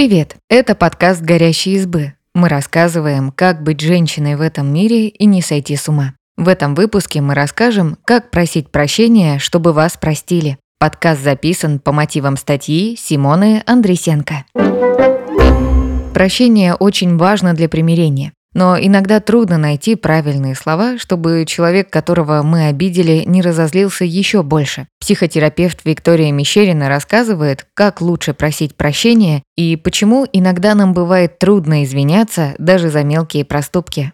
Привет! Это подкаст «Горящие избы». Мы рассказываем, как быть женщиной в этом мире и не сойти с ума. В этом выпуске мы расскажем, как просить прощения, чтобы вас простили. Подкаст записан по мотивам статьи Симоны Андресенко. Прощение очень важно для примирения. Но иногда трудно найти правильные слова, чтобы человек, которого мы обидели, не разозлился еще больше. Психотерапевт Виктория Мещерина рассказывает, как лучше просить прощения и почему иногда нам бывает трудно извиняться даже за мелкие проступки.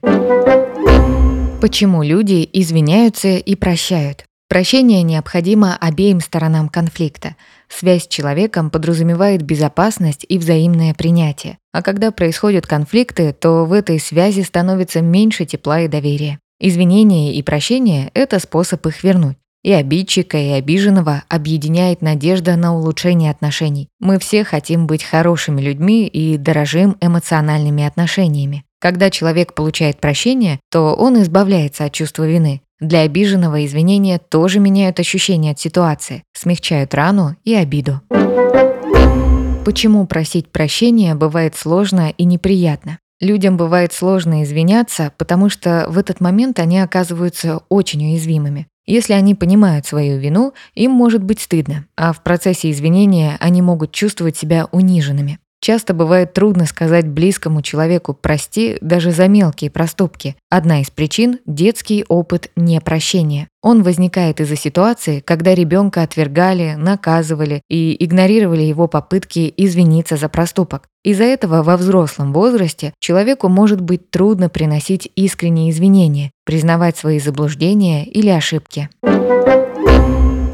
Почему люди извиняются и прощают? Прощение необходимо обеим сторонам конфликта. Связь с человеком подразумевает безопасность и взаимное принятие. А когда происходят конфликты, то в этой связи становится меньше тепла и доверия. Извинение и прощение – это способ их вернуть. И обидчика, и обиженного объединяет надежда на улучшение отношений. Мы все хотим быть хорошими людьми и дорожим эмоциональными отношениями. Когда человек получает прощение, то он избавляется от чувства вины. Для обиженного извинения тоже меняют ощущения от ситуации, смягчают рану и обиду. Почему просить прощения бывает сложно и неприятно? Людям бывает сложно извиняться, потому что в этот момент они оказываются очень уязвимыми. Если они понимают свою вину, им может быть стыдно, а в процессе извинения они могут чувствовать себя униженными. Часто бывает трудно сказать близкому человеку «прости» даже за мелкие проступки. Одна из причин – детский опыт непрощения. Он возникает из-за ситуации, когда ребенка отвергали, наказывали и игнорировали его попытки извиниться за проступок. Из-за этого во взрослом возрасте человеку может быть трудно приносить искренние извинения, признавать свои заблуждения или ошибки.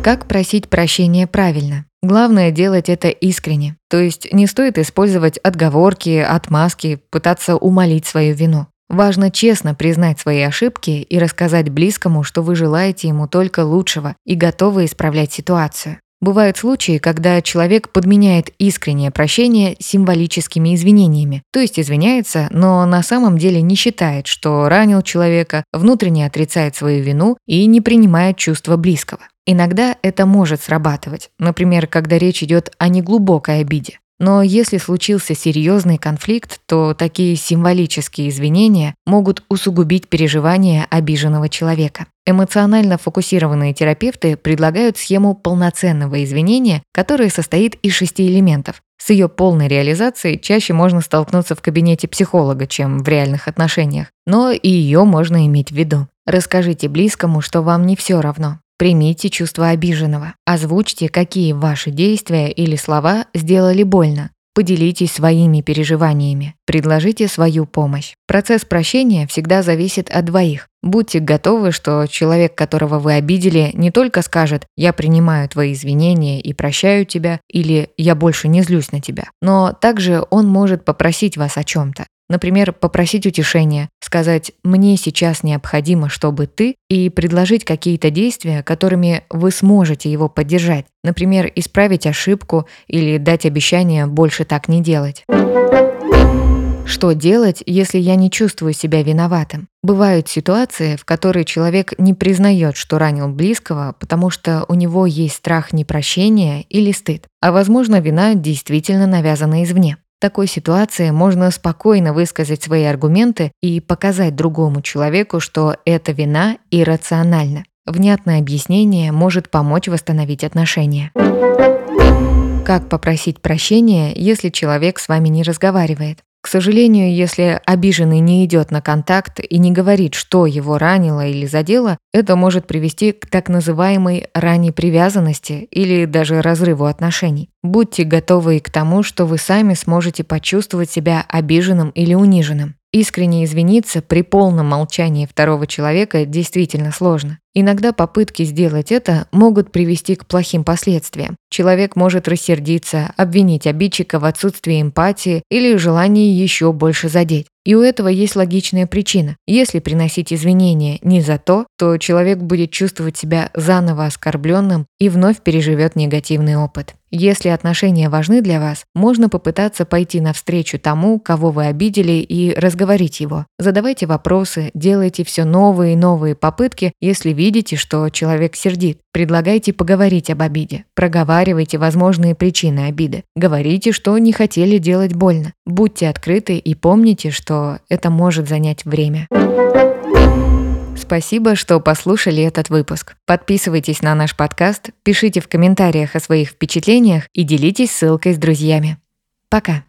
Как просить прощения правильно? Главное делать это искренне. То есть не стоит использовать отговорки, отмазки, пытаться умолить свою вину. Важно честно признать свои ошибки и рассказать близкому, что вы желаете ему только лучшего и готовы исправлять ситуацию. Бывают случаи, когда человек подменяет искреннее прощение символическими извинениями, то есть извиняется, но на самом деле не считает, что ранил человека, внутренне отрицает свою вину и не принимает чувства близкого. Иногда это может срабатывать, например, когда речь идет о неглубокой обиде. Но если случился серьезный конфликт, то такие символические извинения могут усугубить переживания обиженного человека. Эмоционально фокусированные терапевты предлагают схему полноценного извинения, которая состоит из шести элементов. С ее полной реализацией чаще можно столкнуться в кабинете психолога, чем в реальных отношениях, но и ее можно иметь в виду. Расскажите близкому, что вам не все равно. Примите чувство обиженного. Озвучьте, какие ваши действия или слова сделали больно. Поделитесь своими переживаниями. Предложите свою помощь. Процесс прощения всегда зависит от двоих. Будьте готовы, что человек, которого вы обидели, не только скажет «я принимаю твои извинения и прощаю тебя» или «я больше не злюсь на тебя», но также он может попросить вас о чем-то. Например, попросить утешения, сказать «мне сейчас необходимо, чтобы ты» и предложить какие-то действия, которыми вы сможете его поддержать. Например, исправить ошибку или дать обещание больше так не делать. Что делать, если я не чувствую себя виноватым? Бывают ситуации, в которые человек не признает, что ранил близкого, потому что у него есть страх непрощения или стыд, а возможно вина действительно навязана извне такой ситуации можно спокойно высказать свои аргументы и показать другому человеку, что эта вина иррациональна. Внятное объяснение может помочь восстановить отношения. Как попросить прощения, если человек с вами не разговаривает? К сожалению, если обиженный не идет на контакт и не говорит, что его ранило или задело, это может привести к так называемой ранней привязанности или даже разрыву отношений. Будьте готовы к тому, что вы сами сможете почувствовать себя обиженным или униженным. Искренне извиниться при полном молчании второго человека действительно сложно. Иногда попытки сделать это могут привести к плохим последствиям. Человек может рассердиться, обвинить обидчика в отсутствии эмпатии или желании еще больше задеть. И у этого есть логичная причина. Если приносить извинения не за то, то человек будет чувствовать себя заново оскорбленным и вновь переживет негативный опыт. Если отношения важны для вас, можно попытаться пойти навстречу тому, кого вы обидели, и разговорить его. Задавайте вопросы, делайте все новые и новые попытки, если видите, что человек сердит. Предлагайте поговорить об обиде. Проговаривайте возможные причины обиды. Говорите, что не хотели делать больно. Будьте открыты и помните, что это может занять время. Спасибо, что послушали этот выпуск. Подписывайтесь на наш подкаст, пишите в комментариях о своих впечатлениях и делитесь ссылкой с друзьями. Пока.